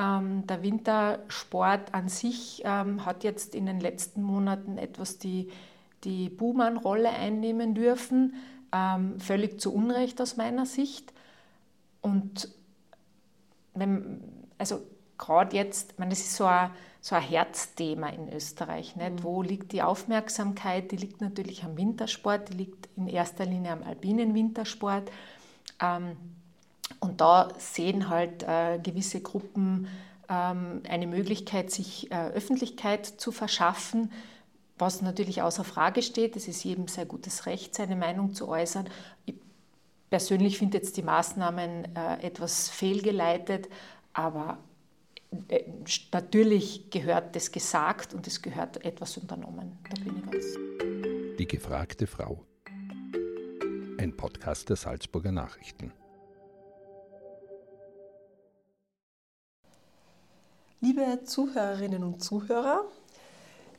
Ähm, der Wintersport an sich ähm, hat jetzt in den letzten Monaten etwas die, die Buhmann-Rolle einnehmen dürfen, ähm, völlig zu Unrecht aus meiner Sicht. Und wenn, also gerade jetzt, ich meine, das ist so ein, so ein Herzthema in Österreich. Nicht? Mhm. Wo liegt die Aufmerksamkeit? Die liegt natürlich am Wintersport, die liegt in erster Linie am alpinen Wintersport. Ähm, und da sehen halt äh, gewisse Gruppen ähm, eine Möglichkeit, sich äh, Öffentlichkeit zu verschaffen, was natürlich außer Frage steht. Es ist jedem sehr gutes Recht, seine Meinung zu äußern. Ich persönlich finde jetzt die Maßnahmen äh, etwas fehlgeleitet, aber äh, natürlich gehört das gesagt und es gehört etwas unternommen. Da bin ich ganz. Die gefragte Frau. Ein Podcast der Salzburger Nachrichten. Liebe Zuhörerinnen und Zuhörer,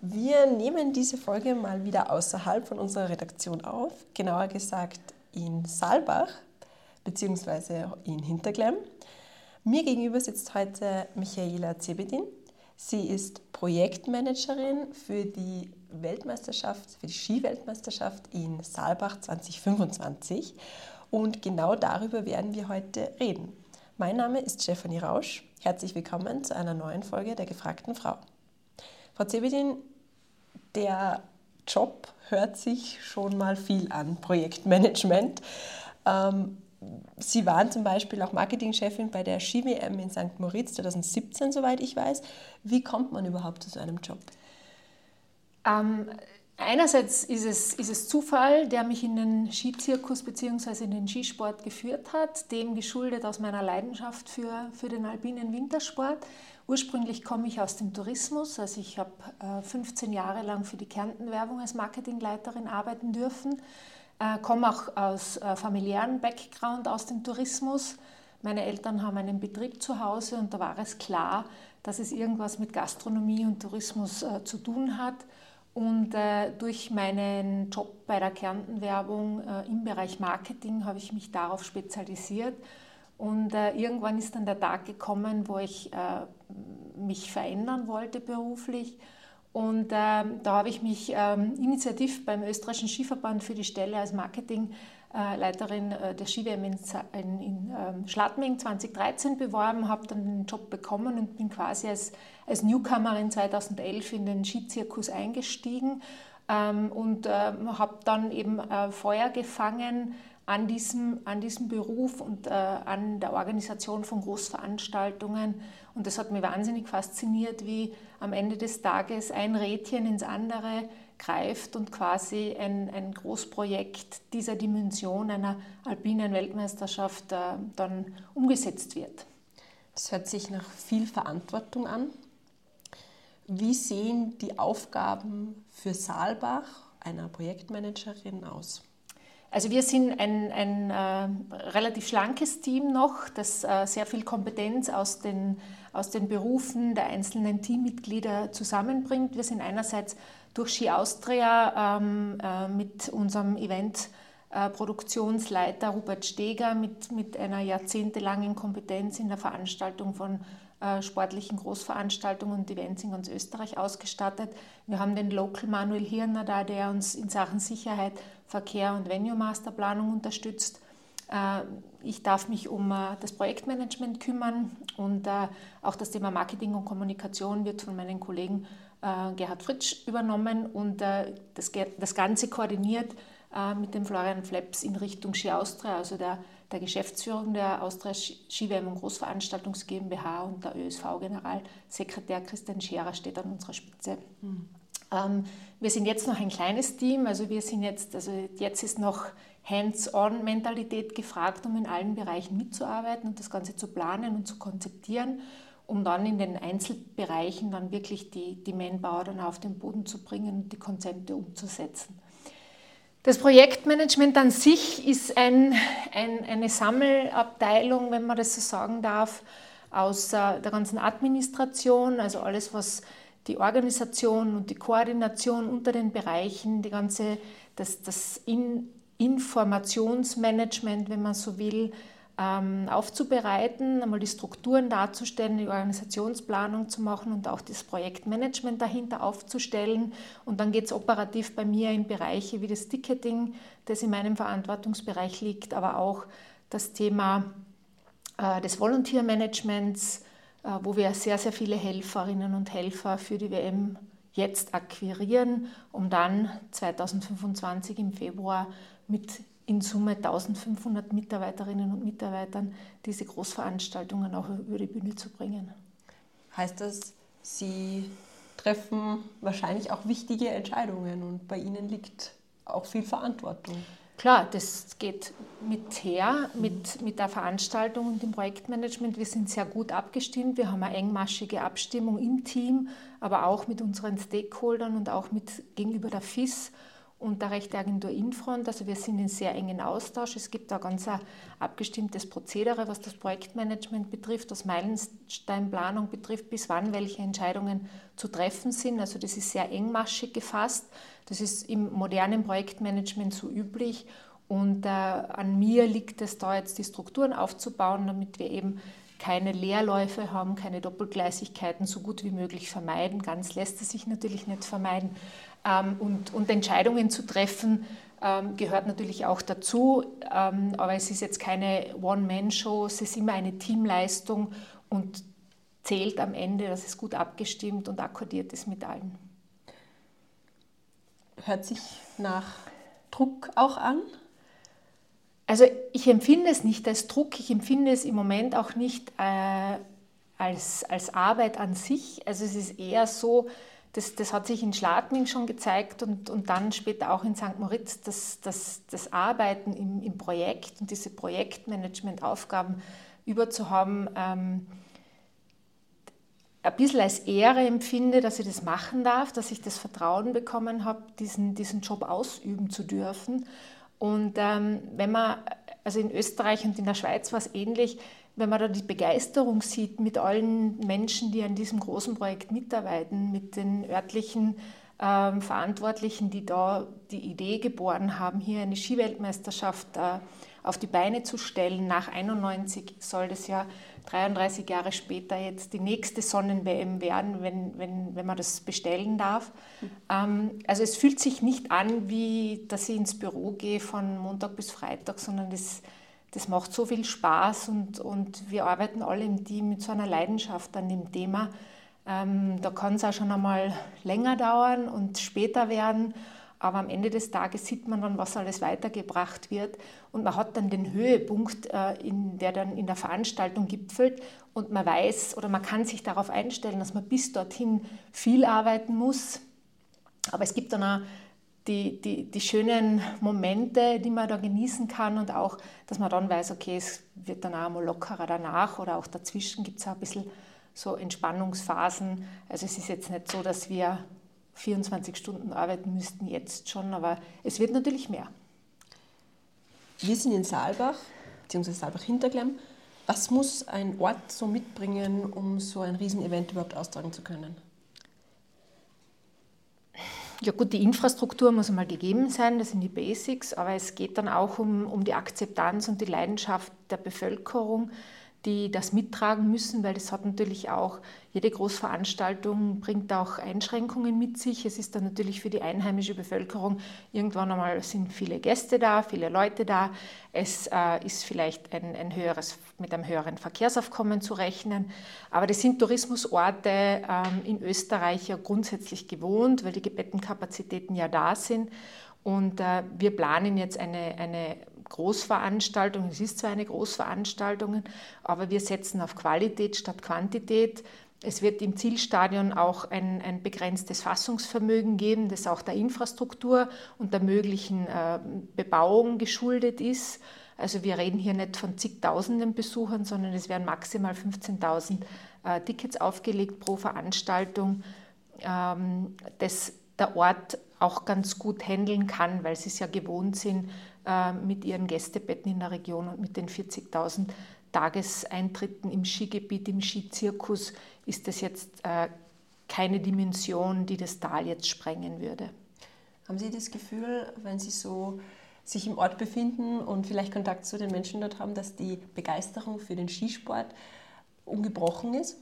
wir nehmen diese Folge mal wieder außerhalb von unserer Redaktion auf, genauer gesagt in Saalbach bzw. in Hinterglemm. Mir gegenüber sitzt heute Michaela Zebedin. Sie ist Projektmanagerin für die Weltmeisterschaft, für die Skiweltmeisterschaft in Saalbach 2025 und genau darüber werden wir heute reden. Mein Name ist Stefanie Rausch. Herzlich willkommen zu einer neuen Folge der gefragten Frau. Frau Zebedin, der Job hört sich schon mal viel an, Projektmanagement. Ähm, Sie waren zum Beispiel auch Marketingchefin bei der Ski-WM in St. Moritz 2017, soweit ich weiß. Wie kommt man überhaupt zu so einem Job? Ähm, Einerseits ist es, ist es Zufall, der mich in den Skizirkus bzw. in den Skisport geführt hat, dem geschuldet aus meiner Leidenschaft für, für den alpinen Wintersport. Ursprünglich komme ich aus dem Tourismus, also ich habe äh, 15 Jahre lang für die Kärnten-Werbung als Marketingleiterin arbeiten dürfen, äh, komme auch aus äh, familiären Background aus dem Tourismus. Meine Eltern haben einen Betrieb zu Hause und da war es klar, dass es irgendwas mit Gastronomie und Tourismus äh, zu tun hat. Und äh, durch meinen Job bei der Kärntenwerbung äh, im Bereich Marketing habe ich mich darauf spezialisiert. Und äh, irgendwann ist dann der Tag gekommen, wo ich äh, mich verändern wollte beruflich. Und ähm, da habe ich mich ähm, initiativ beim österreichischen Skiverband für die Stelle als Marketing Leiterin äh, der Ski-WM in, in, in ähm, Schladming 2013 beworben, habe dann den Job bekommen und bin quasi als, als Newcomerin 2011 in den Skizirkus eingestiegen ähm, und ähm, habe dann eben äh, Feuer gefangen an diesem, an diesem Beruf und äh, an der Organisation von Großveranstaltungen. Und das hat mich wahnsinnig fasziniert, wie am Ende des Tages ein Rädchen ins andere greift und quasi ein, ein Großprojekt dieser Dimension einer alpinen Weltmeisterschaft äh, dann umgesetzt wird. Das hört sich nach viel Verantwortung an. Wie sehen die Aufgaben für Saalbach, einer Projektmanagerin, aus? Also wir sind ein, ein äh, relativ schlankes Team noch, das äh, sehr viel Kompetenz aus den, aus den Berufen der einzelnen Teammitglieder zusammenbringt. Wir sind einerseits durch Ski Austria ähm, äh, mit unserem Event äh, Produktionsleiter Rupert Steger mit, mit einer jahrzehntelangen Kompetenz in der Veranstaltung von äh, sportlichen Großveranstaltungen und Events in ganz Österreich ausgestattet. Wir haben den Local Manuel Hirner da, der uns in Sachen Sicherheit, Verkehr und Venue Masterplanung unterstützt. Äh, ich darf mich um äh, das Projektmanagement kümmern und äh, auch das Thema Marketing und Kommunikation wird von meinen Kollegen äh, Gerhard Fritsch übernommen und äh, das, das Ganze koordiniert äh, mit dem Florian Flaps in Richtung Ski Austria, also der, der Geschäftsführung der Austria Skiwärme und Großveranstaltungs GmbH und der ÖSV-Generalsekretär Christian Scherer steht an unserer Spitze. Mhm. Ähm, wir sind jetzt noch ein kleines Team, also wir sind jetzt, also jetzt ist noch Hands-on-Mentalität gefragt, um in allen Bereichen mitzuarbeiten und das Ganze zu planen und zu konzeptieren um dann in den Einzelbereichen dann wirklich die, die Manpower dann auf den Boden zu bringen und die Konzepte umzusetzen. Das Projektmanagement an sich ist ein, ein, eine Sammelabteilung, wenn man das so sagen darf, aus äh, der ganzen Administration, also alles, was die Organisation und die Koordination unter den Bereichen, die ganze, das, das In Informationsmanagement, wenn man so will, aufzubereiten, einmal die Strukturen darzustellen, die Organisationsplanung zu machen und auch das Projektmanagement dahinter aufzustellen. Und dann geht es operativ bei mir in Bereiche wie das Ticketing, das in meinem Verantwortungsbereich liegt, aber auch das Thema äh, des Volunteer-Managements, äh, wo wir sehr, sehr viele Helferinnen und Helfer für die WM jetzt akquirieren, um dann 2025 im Februar mit in Summe 1500 Mitarbeiterinnen und Mitarbeitern diese Großveranstaltungen auch über die Bühne zu bringen. Heißt das, Sie treffen wahrscheinlich auch wichtige Entscheidungen und bei Ihnen liegt auch viel Verantwortung? Klar, das geht mit her, mit, mit der Veranstaltung und dem Projektmanagement. Wir sind sehr gut abgestimmt. Wir haben eine engmaschige Abstimmung im Team, aber auch mit unseren Stakeholdern und auch mit gegenüber der FIS und der Rechteagentur Infront. Also wir sind in sehr engen Austausch. Es gibt da ganz ein abgestimmtes Prozedere, was das Projektmanagement betrifft, was Meilensteinplanung betrifft, bis wann welche Entscheidungen zu treffen sind. Also das ist sehr engmaschig gefasst. Das ist im modernen Projektmanagement so üblich. Und äh, an mir liegt es da jetzt, die Strukturen aufzubauen, damit wir eben keine Leerläufe haben, keine Doppelgleisigkeiten so gut wie möglich vermeiden. Ganz lässt es sich natürlich nicht vermeiden. Ähm, und, und Entscheidungen zu treffen ähm, gehört natürlich auch dazu, ähm, aber es ist jetzt keine One-Man-Show, es ist immer eine Teamleistung und zählt am Ende, dass es gut abgestimmt und akkordiert ist mit allen. Hört sich nach Druck auch an? Also ich empfinde es nicht als Druck, ich empfinde es im Moment auch nicht äh, als, als Arbeit an sich. Also es ist eher so, das, das hat sich in Schladming schon gezeigt und, und dann später auch in St. Moritz, dass, dass das Arbeiten im, im Projekt und diese Projektmanagement-Aufgaben überzuhaben, ähm, ein bisschen als Ehre empfinde, dass ich das machen darf, dass ich das Vertrauen bekommen habe, diesen, diesen Job ausüben zu dürfen. Und ähm, wenn man, also in Österreich und in der Schweiz war es ähnlich, wenn man da die Begeisterung sieht mit allen Menschen, die an diesem großen Projekt mitarbeiten, mit den örtlichen ähm, Verantwortlichen, die da die Idee geboren haben, hier eine Skiweltmeisterschaft äh, auf die Beine zu stellen. Nach 91 soll das ja 33 Jahre später jetzt die nächste Sonnen-WM werden, wenn, wenn, wenn man das bestellen darf. Ähm, also es fühlt sich nicht an, wie dass ich ins Büro gehe von Montag bis Freitag, sondern das das macht so viel Spaß und, und wir arbeiten alle im Team mit so einer Leidenschaft an dem Thema. Ähm, da kann es auch schon einmal länger dauern und später werden, aber am Ende des Tages sieht man dann, was alles weitergebracht wird und man hat dann den Höhepunkt, äh, in, der dann in der Veranstaltung gipfelt und man weiß oder man kann sich darauf einstellen, dass man bis dorthin viel arbeiten muss. Aber es gibt dann auch die, die, die schönen Momente, die man da genießen kann und auch, dass man dann weiß, okay, es wird dann auch mal lockerer danach oder auch dazwischen gibt es auch ein bisschen so Entspannungsphasen. Also es ist jetzt nicht so, dass wir 24 Stunden arbeiten müssten jetzt schon, aber es wird natürlich mehr. Wir sind in Saalbach, beziehungsweise Saalbach-Hinterklemm. Was muss ein Ort so mitbringen, um so ein Riesenevent überhaupt austragen zu können? Ja gut, die Infrastruktur muss einmal gegeben sein, das sind die Basics, aber es geht dann auch um, um die Akzeptanz und die Leidenschaft der Bevölkerung die das mittragen müssen, weil das hat natürlich auch, jede Großveranstaltung bringt auch Einschränkungen mit sich. Es ist dann natürlich für die einheimische Bevölkerung, irgendwann einmal sind viele Gäste da, viele Leute da. Es äh, ist vielleicht ein, ein höheres, mit einem höheren Verkehrsaufkommen zu rechnen. Aber das sind Tourismusorte ähm, in Österreich ja grundsätzlich gewohnt, weil die Gebettenkapazitäten ja da sind. Und äh, wir planen jetzt eine, eine Großveranstaltung. Es ist zwar eine Großveranstaltung, aber wir setzen auf Qualität statt Quantität. Es wird im Zielstadion auch ein, ein begrenztes Fassungsvermögen geben, das auch der Infrastruktur und der möglichen äh, Bebauung geschuldet ist. Also wir reden hier nicht von zigtausenden Besuchern, sondern es werden maximal 15.000 äh, Tickets aufgelegt pro Veranstaltung, ähm, das der Ort auch ganz gut handeln kann, weil sie es ja gewohnt sind, mit ihren Gästebetten in der Region und mit den 40.000 Tageseintritten im Skigebiet, im Skizirkus, ist das jetzt äh, keine Dimension, die das Tal jetzt sprengen würde. Haben Sie das Gefühl, wenn Sie so sich im Ort befinden und vielleicht Kontakt zu den Menschen dort haben, dass die Begeisterung für den Skisport ungebrochen ist?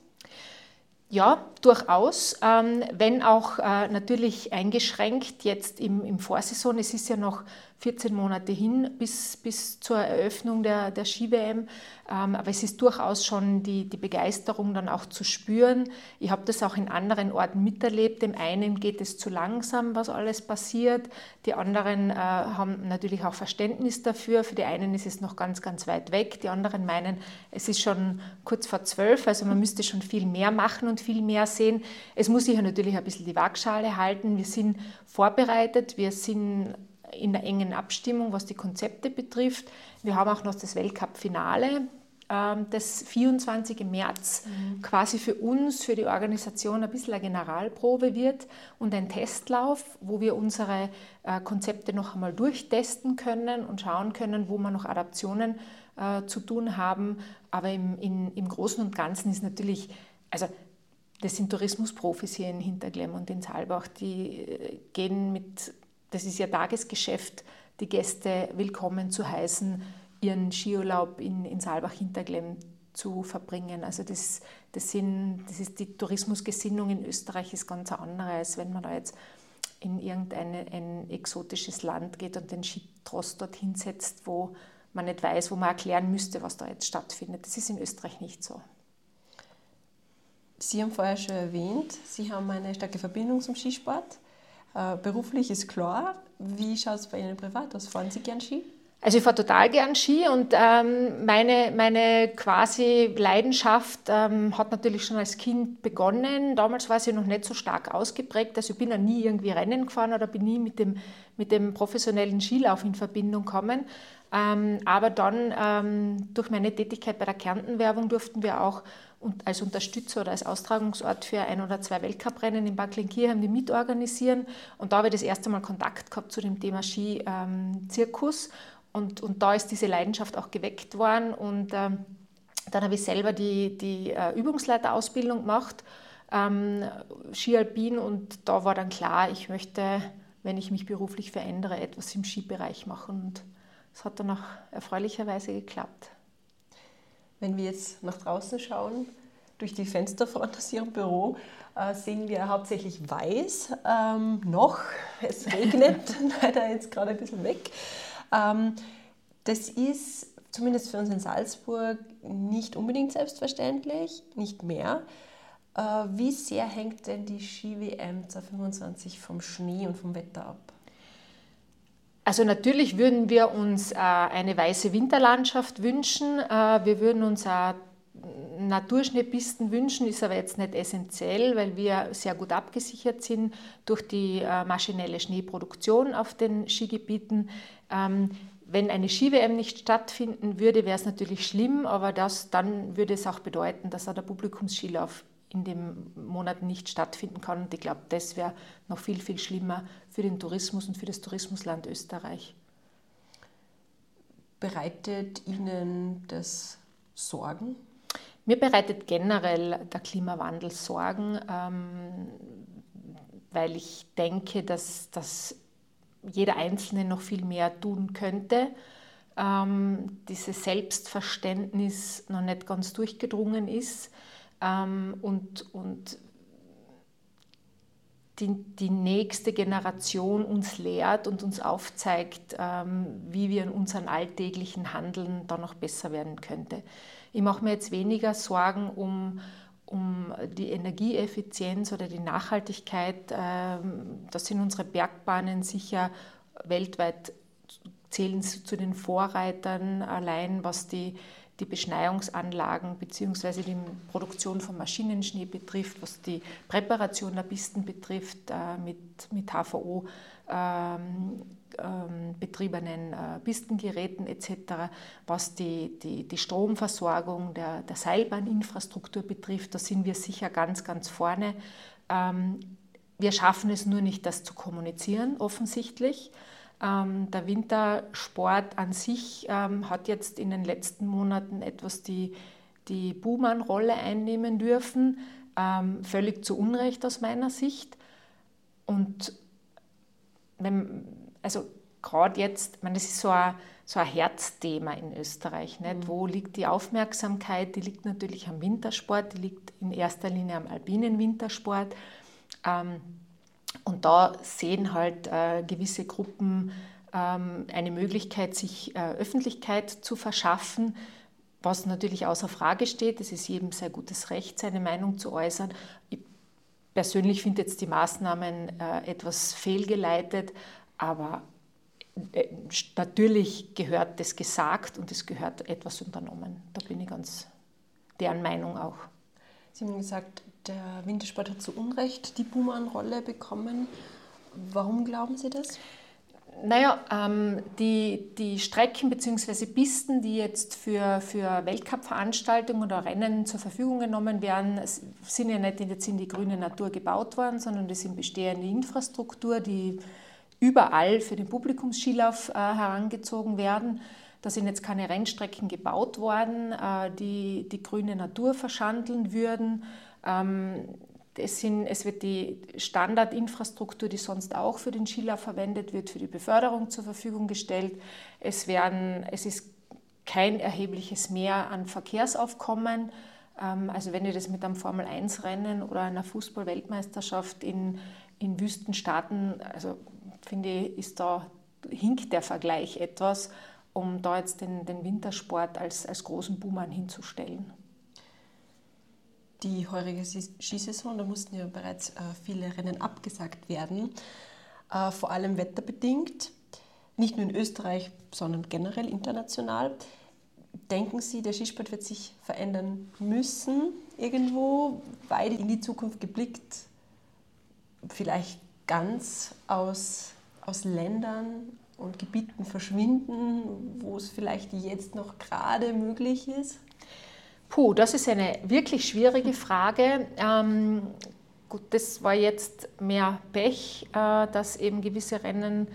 Ja, durchaus, ähm, wenn auch äh, natürlich eingeschränkt jetzt im, im Vorsaison. Es ist ja noch 14 Monate hin bis, bis zur Eröffnung der, der Ski-WM. Ähm, aber es ist durchaus schon die, die Begeisterung dann auch zu spüren. Ich habe das auch in anderen Orten miterlebt. Dem einen geht es zu langsam, was alles passiert. Die anderen äh, haben natürlich auch Verständnis dafür. Für die einen ist es noch ganz, ganz weit weg. Die anderen meinen, es ist schon kurz vor zwölf, also man müsste schon viel mehr machen und viel mehr sehen. Es muss sich ja natürlich ein bisschen die Waagschale halten. Wir sind vorbereitet, wir sind in der engen Abstimmung, was die Konzepte betrifft. Wir haben auch noch das Weltcup-Finale, ähm, das 24. März mhm. quasi für uns, für die Organisation ein bisschen eine Generalprobe wird und ein Testlauf, wo wir unsere äh, Konzepte noch einmal durchtesten können und schauen können, wo wir noch Adaptionen äh, zu tun haben. Aber im, in, im Großen und Ganzen ist natürlich, also das sind Tourismusprofis hier in Hinterglemm und in Saalbach, die äh, gehen mit das ist ja Tagesgeschäft, die Gäste willkommen zu heißen, ihren Skiurlaub in, in Saalbach-Hinterglemm zu verbringen. Also das, das, sind, das ist die Tourismusgesinnung in Österreich ist ganz andere, als wenn man da jetzt in irgendein ein exotisches Land geht und den Skitross dorthin setzt, wo man nicht weiß, wo man erklären müsste, was da jetzt stattfindet. Das ist in Österreich nicht so. Sie haben vorher schon erwähnt, Sie haben eine starke Verbindung zum Skisport. Äh, beruflich ist klar. Wie schaut es bei Ihnen privat aus? Fahren Sie gern Ski? Also ich fahre total gern Ski und ähm, meine, meine quasi Leidenschaft ähm, hat natürlich schon als Kind begonnen. Damals war sie noch nicht so stark ausgeprägt. Also ich bin ja nie irgendwie Rennen gefahren oder bin nie mit dem, mit dem professionellen Skilauf in Verbindung gekommen. Ähm, aber dann ähm, durch meine Tätigkeit bei der Kärntenwerbung durften wir auch und als Unterstützer oder als Austragungsort für ein oder zwei Weltcuprennen in Bad Klinkirchen die mitorganisieren. Und da habe ich das erste Mal Kontakt gehabt zu dem Thema Ski-Zirkus. Ähm, und, und da ist diese Leidenschaft auch geweckt worden. Und ähm, dann habe ich selber die, die äh, Übungsleiterausbildung gemacht, ähm, Ski Alpin. Und da war dann klar, ich möchte, wenn ich mich beruflich verändere, etwas im Skibereich machen. Und es hat dann auch erfreulicherweise geklappt. Wenn wir jetzt nach draußen schauen, durch die Fensterfront aus Ihrem Büro, äh, sehen wir hauptsächlich weiß ähm, noch. Es regnet leider jetzt gerade ein bisschen weg. Ähm, das ist zumindest für uns in Salzburg nicht unbedingt selbstverständlich, nicht mehr. Äh, wie sehr hängt denn die Ski-WM 2025 vom Schnee und vom Wetter ab? Also natürlich würden wir uns äh, eine weiße Winterlandschaft wünschen. Äh, wir würden uns auch Naturschneepisten wünschen, ist aber jetzt nicht essentiell, weil wir sehr gut abgesichert sind durch die äh, maschinelle Schneeproduktion auf den Skigebieten. Ähm, wenn eine Ski-WM nicht stattfinden würde, wäre es natürlich schlimm, aber das, dann würde es auch bedeuten, dass auch der Publikumsskilauf in den Monaten nicht stattfinden kann. Und ich glaube, das wäre noch viel, viel schlimmer für den Tourismus und für das Tourismusland Österreich. Bereitet Ihnen das Sorgen? Mir bereitet generell der Klimawandel Sorgen, ähm, weil ich denke, dass, dass jeder Einzelne noch viel mehr tun könnte. Ähm, dieses Selbstverständnis noch nicht ganz durchgedrungen ist ähm, und, und die, die nächste Generation uns lehrt und uns aufzeigt, ähm, wie wir in unseren alltäglichen Handeln da noch besser werden könnte. Ich mache mir jetzt weniger Sorgen um, um die Energieeffizienz oder die Nachhaltigkeit. Ähm, da sind unsere Bergbahnen sicher weltweit, zählen zu den Vorreitern allein, was die die Beschneiungsanlagen bzw. die Produktion von Maschinenschnee betrifft, was die Präparation der Pisten betrifft, äh, mit, mit HVO ähm, ähm, betriebenen äh, Pistengeräten etc., was die, die, die Stromversorgung der, der Seilbahninfrastruktur betrifft, da sind wir sicher ganz, ganz vorne. Ähm, wir schaffen es nur nicht, das zu kommunizieren, offensichtlich. Ähm, der Wintersport an sich ähm, hat jetzt in den letzten Monaten etwas die, die Buhmann-Rolle einnehmen dürfen, ähm, völlig zu Unrecht aus meiner Sicht. Und wenn, also gerade jetzt, ich meine, das ist so ein, so ein Herzthema in Österreich. Nicht? Mhm. Wo liegt die Aufmerksamkeit? Die liegt natürlich am Wintersport, die liegt in erster Linie am alpinen Wintersport. Ähm, und da sehen halt äh, gewisse Gruppen ähm, eine Möglichkeit, sich äh, Öffentlichkeit zu verschaffen, was natürlich außer Frage steht. Es ist jedem sehr gutes Recht, seine Meinung zu äußern. Ich persönlich finde jetzt die Maßnahmen äh, etwas fehlgeleitet, aber äh, natürlich gehört das gesagt und es gehört etwas unternommen. Da bin ich ganz deren Meinung auch. Sie haben gesagt, der Wintersport hat zu Unrecht die Buhmann-Rolle bekommen. Warum glauben Sie das? Naja, ähm, die, die Strecken bzw. Pisten, die jetzt für, für Weltcup-Veranstaltungen oder Rennen zur Verfügung genommen werden, sind ja nicht jetzt in die grüne Natur gebaut worden, sondern das sind bestehende Infrastruktur, die überall für den Publikumsskilauf äh, herangezogen werden. Da sind jetzt keine Rennstrecken gebaut worden, äh, die die grüne Natur verschandeln würden. Ähm, es, sind, es wird die Standardinfrastruktur, die sonst auch für den Skilauf verwendet wird, für die Beförderung zur Verfügung gestellt. Es, werden, es ist kein erhebliches Mehr an Verkehrsaufkommen. Ähm, also wenn ihr das mit einem Formel-1-Rennen oder einer Fußball-Weltmeisterschaft in, in Wüstenstaaten, also finde ich, ist da, hinkt der Vergleich etwas, um da jetzt den, den Wintersport als, als großen Buhmann hinzustellen die heurige Skisaison, da mussten ja bereits äh, viele Rennen abgesagt werden, äh, vor allem wetterbedingt, nicht nur in Österreich, sondern generell international. Denken Sie, der Skisport wird sich verändern müssen irgendwo, weit in die Zukunft geblickt, vielleicht ganz aus, aus Ländern und Gebieten verschwinden, wo es vielleicht jetzt noch gerade möglich ist? Puh, das ist eine wirklich schwierige Frage. Ähm, gut, das war jetzt mehr Pech, äh, dass eben gewisse Rennen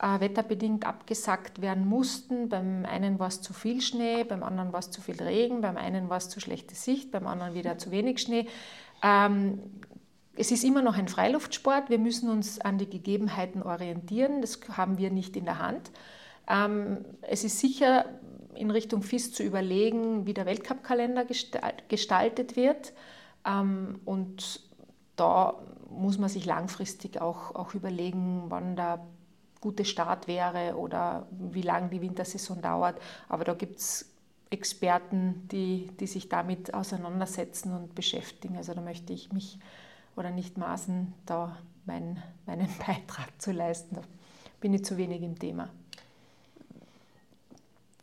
äh, wetterbedingt abgesagt werden mussten. Beim einen war es zu viel Schnee, beim anderen war es zu viel Regen, beim einen war es zu schlechte Sicht, beim anderen wieder zu wenig Schnee. Ähm, es ist immer noch ein Freiluftsport. Wir müssen uns an die Gegebenheiten orientieren. Das haben wir nicht in der Hand. Ähm, es ist sicher in Richtung FIS zu überlegen, wie der Weltcup-Kalender gestaltet wird. Ähm, und da muss man sich langfristig auch, auch überlegen, wann der gute Start wäre oder wie lange die Wintersaison dauert. Aber da gibt es Experten, die, die sich damit auseinandersetzen und beschäftigen. Also da möchte ich mich oder nicht maßen, da mein, meinen Beitrag zu leisten. Da bin ich zu wenig im Thema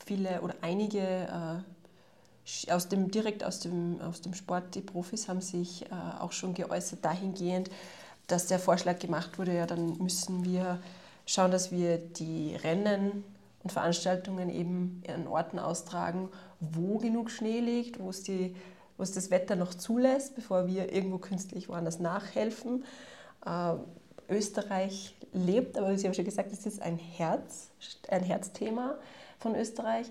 viele oder einige äh, aus dem, direkt aus dem, aus dem Sport, die Profis haben sich äh, auch schon geäußert dahingehend, dass der Vorschlag gemacht wurde, ja, dann müssen wir schauen, dass wir die Rennen und Veranstaltungen eben an Orten austragen, wo genug Schnee liegt, wo es, die, wo es das Wetter noch zulässt, bevor wir irgendwo künstlich woanders nachhelfen. Äh, Österreich lebt, aber Sie haben schon gesagt, es ist ein Herz, ein Herzthema von Österreich.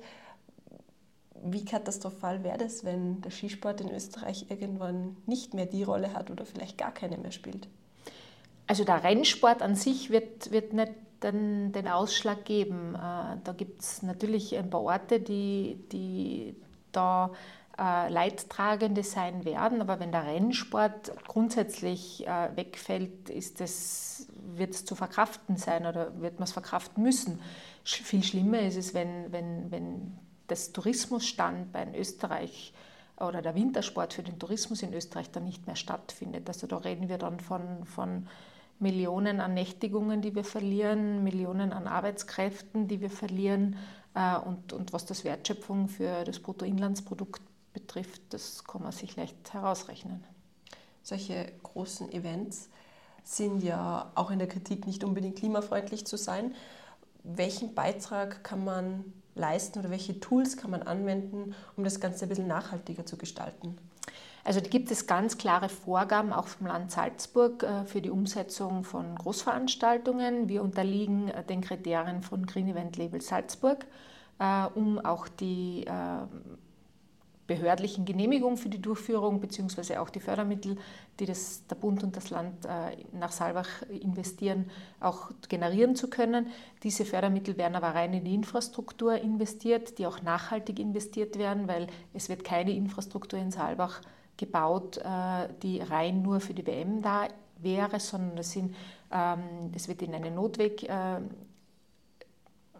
Wie katastrophal wäre das, wenn der Skisport in Österreich irgendwann nicht mehr die Rolle hat oder vielleicht gar keine mehr spielt? Also der Rennsport an sich wird, wird nicht den, den Ausschlag geben. Äh, da gibt es natürlich ein paar Orte, die, die da äh, Leidtragende sein werden, aber wenn der Rennsport grundsätzlich äh, wegfällt, wird es zu verkraften sein oder wird man es verkraften müssen. Viel schlimmer ist es, wenn, wenn, wenn das Tourismusstandbein Österreich oder der Wintersport für den Tourismus in Österreich dann nicht mehr stattfindet. Also da reden wir dann von, von Millionen an Nächtigungen, die wir verlieren, Millionen an Arbeitskräften, die wir verlieren. Äh, und, und was das Wertschöpfung für das Bruttoinlandsprodukt betrifft, das kann man sich leicht herausrechnen. Solche großen Events sind ja auch in der Kritik nicht unbedingt klimafreundlich zu sein welchen Beitrag kann man leisten oder welche Tools kann man anwenden, um das Ganze ein bisschen nachhaltiger zu gestalten? Also gibt es ganz klare Vorgaben auch vom Land Salzburg äh, für die Umsetzung von Großveranstaltungen. Wir unterliegen äh, den Kriterien von Green Event Label Salzburg, äh, um auch die behördlichen Genehmigung für die Durchführung beziehungsweise auch die Fördermittel, die das, der Bund und das Land äh, nach Saalbach investieren, auch generieren zu können. Diese Fördermittel werden aber rein in die Infrastruktur investiert, die auch nachhaltig investiert werden, weil es wird keine Infrastruktur in Saalbach gebaut, äh, die rein nur für die WM da wäre, sondern es, sind, ähm, es wird in einen Notweg äh,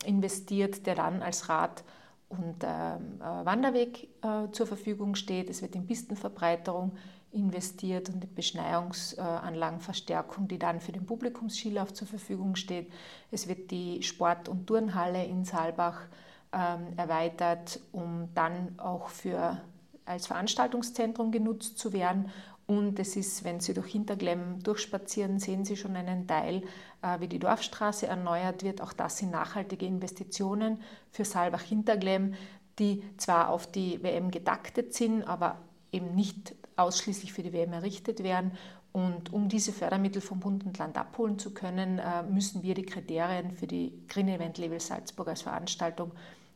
investiert, der dann als Rad- und ähm, äh, Wanderweg äh, zur Verfügung steht. Es wird in Pistenverbreiterung investiert und in Beschneiungsanlagenverstärkung, die dann für den Publikumsskilauf zur Verfügung steht. Es wird die Sport- und Turnhalle in Saalbach ähm, erweitert, um dann auch für, als Veranstaltungszentrum genutzt zu werden und es ist, wenn Sie durch Hinterglemm durchspazieren, sehen Sie schon einen Teil, äh, wie die Dorfstraße erneuert wird. Auch das sind nachhaltige Investitionen für Saalbach-Hinterglemm, die zwar auf die WM getaktet sind, aber eben nicht ausschließlich für die WM errichtet werden. Und um diese Fördermittel vom Bund und Land abholen zu können, äh, müssen wir die Kriterien für die Green Event Label Salzburg als Veranstaltung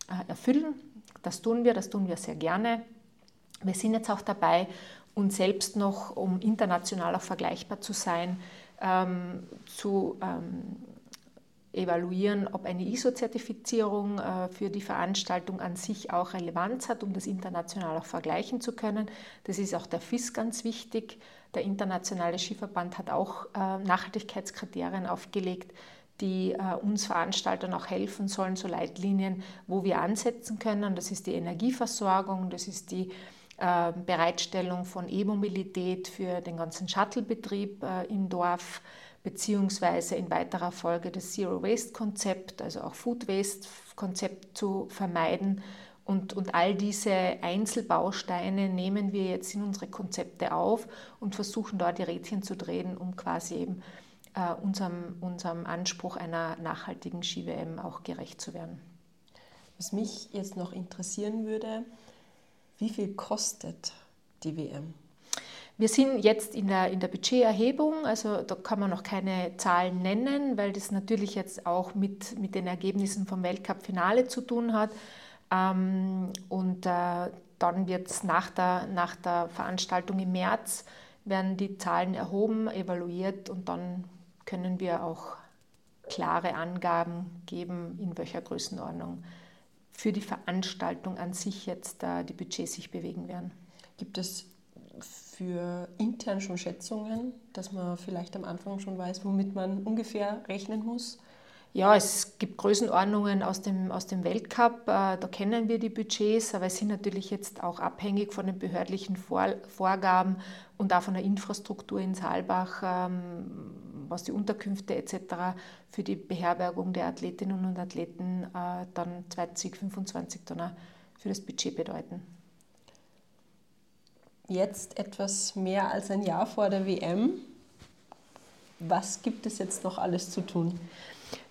äh, erfüllen. Das tun wir, das tun wir sehr gerne. Wir sind jetzt auch dabei, und selbst noch, um international auch vergleichbar zu sein, ähm, zu ähm, evaluieren, ob eine ISO-Zertifizierung äh, für die Veranstaltung an sich auch Relevanz hat, um das international auch vergleichen zu können. Das ist auch der FIS ganz wichtig. Der Internationale Skiverband hat auch äh, Nachhaltigkeitskriterien aufgelegt, die äh, uns Veranstaltern auch helfen sollen, so Leitlinien, wo wir ansetzen können. Das ist die Energieversorgung, das ist die äh, Bereitstellung von E-Mobilität für den ganzen Shuttlebetrieb äh, im Dorf, beziehungsweise in weiterer Folge das Zero Waste Konzept, also auch Food Waste Konzept zu vermeiden. Und, und all diese Einzelbausteine nehmen wir jetzt in unsere Konzepte auf und versuchen dort die Rädchen zu drehen, um quasi eben äh, unserem, unserem Anspruch einer nachhaltigen Ski-WM auch gerecht zu werden. Was mich jetzt noch interessieren würde, wie viel kostet die WM? Wir sind jetzt in der, in der Budgeterhebung, also da kann man noch keine Zahlen nennen, weil das natürlich jetzt auch mit, mit den Ergebnissen vom Weltcup-Finale zu tun hat. Ähm, und äh, dann wird es nach der, nach der Veranstaltung im März, werden die Zahlen erhoben, evaluiert und dann können wir auch klare Angaben geben, in welcher Größenordnung für die Veranstaltung an sich jetzt äh, die Budgets sich bewegen werden. Gibt es für intern schon Schätzungen, dass man vielleicht am Anfang schon weiß, womit man ungefähr rechnen muss? Ja, es gibt Größenordnungen aus dem, aus dem Weltcup, äh, da kennen wir die Budgets, aber es sind natürlich jetzt auch abhängig von den behördlichen Vor Vorgaben und auch von der Infrastruktur in Saalbach, ähm, was die Unterkünfte etc. für die Beherbergung der Athletinnen und Athleten äh, dann 2025 dann für das Budget bedeuten. Jetzt etwas mehr als ein Jahr vor der WM. Was gibt es jetzt noch alles zu tun?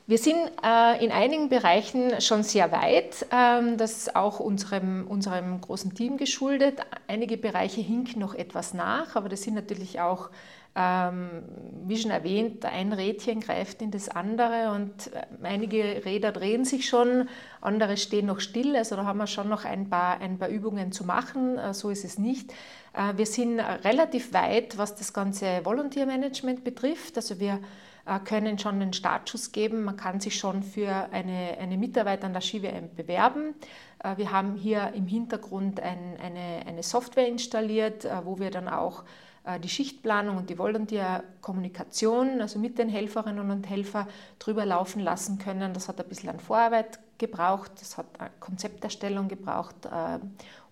Wir sind äh, in einigen Bereichen schon sehr weit, ähm, das ist auch unserem, unserem großen Team geschuldet. Einige Bereiche hinken noch etwas nach, aber das sind natürlich auch, wie schon erwähnt, ein Rädchen greift in das andere und äh, einige Räder drehen sich schon, andere stehen noch still, also da haben wir schon noch ein paar, ein paar Übungen zu machen, äh, so ist es nicht. Äh, wir sind relativ weit, was das ganze Volunteer-Management betrifft, also wir können schon den Startschuss geben. Man kann sich schon für eine, eine Mitarbeit an der SkiWM bewerben. Wir haben hier im Hintergrund ein, eine, eine Software installiert, wo wir dann auch die Schichtplanung und die Volunteer-Kommunikation, also mit den Helferinnen und Helfern, drüber laufen lassen können. Das hat ein bisschen an Vorarbeit gebraucht, das hat Konzepterstellung gebraucht,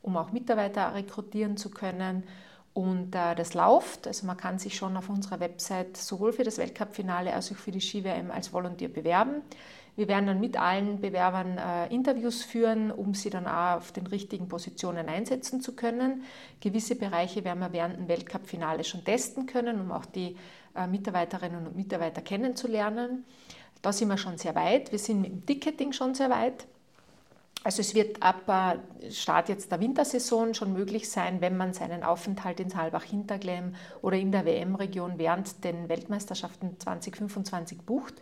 um auch Mitarbeiter rekrutieren zu können. Und äh, das läuft, also man kann sich schon auf unserer Website sowohl für das Weltcup-Finale als auch für die Ski-WM als Volontier bewerben. Wir werden dann mit allen Bewerbern äh, Interviews führen, um sie dann auch auf den richtigen Positionen einsetzen zu können. Gewisse Bereiche werden wir während dem Weltcup-Finale schon testen können, um auch die äh, Mitarbeiterinnen und Mitarbeiter kennenzulernen. Da sind wir schon sehr weit. Wir sind mit dem Ticketing schon sehr weit. Also es wird ab äh, Start jetzt der Wintersaison schon möglich sein, wenn man seinen Aufenthalt in Saalbach-Hinterglemm oder in der WM-Region während den Weltmeisterschaften 2025 bucht,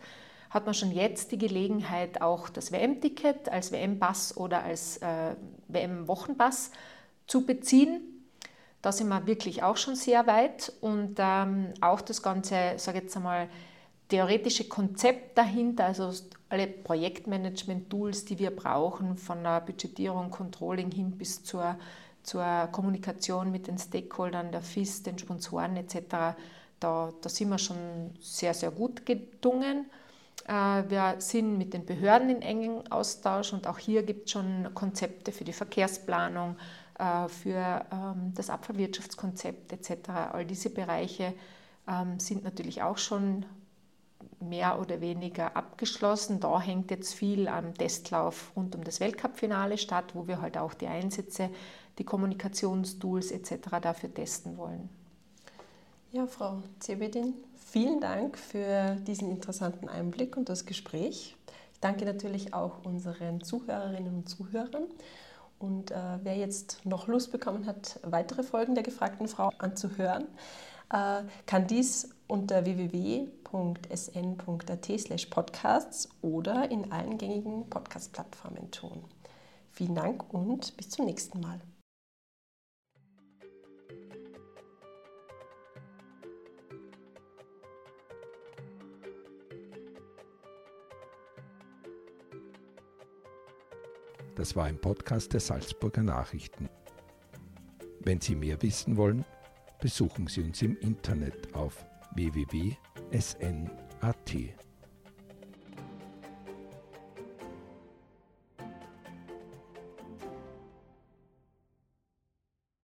hat man schon jetzt die Gelegenheit, auch das WM-Ticket als WM-Pass oder als äh, WM-Wochenpass zu beziehen. Da sind wir wirklich auch schon sehr weit und ähm, auch das ganze, sage jetzt einmal, theoretische Konzept dahinter, also alle Projektmanagement-Tools, die wir brauchen, von der Budgetierung, Controlling hin bis zur, zur Kommunikation mit den Stakeholdern, der FIS, den Sponsoren etc., da, da sind wir schon sehr, sehr gut gedungen. Äh, wir sind mit den Behörden in engem Austausch und auch hier gibt es schon Konzepte für die Verkehrsplanung, äh, für ähm, das Abfallwirtschaftskonzept etc. All diese Bereiche ähm, sind natürlich auch schon mehr oder weniger abgeschlossen. Da hängt jetzt viel am Testlauf rund um das Weltcup-Finale statt, wo wir halt auch die Einsätze, die Kommunikationstools etc. dafür testen wollen. Ja, Frau Zebedin, vielen Dank für diesen interessanten Einblick und das Gespräch. Ich danke natürlich auch unseren Zuhörerinnen und Zuhörern. Und äh, wer jetzt noch Lust bekommen hat, weitere Folgen der gefragten Frau anzuhören, äh, kann dies unter www.sn.at podcasts oder in allen gängigen Podcast-Plattformen tun. Vielen Dank und bis zum nächsten Mal. Das war ein Podcast der Salzburger Nachrichten. Wenn Sie mehr wissen wollen, besuchen Sie uns im Internet auf www.sn.at.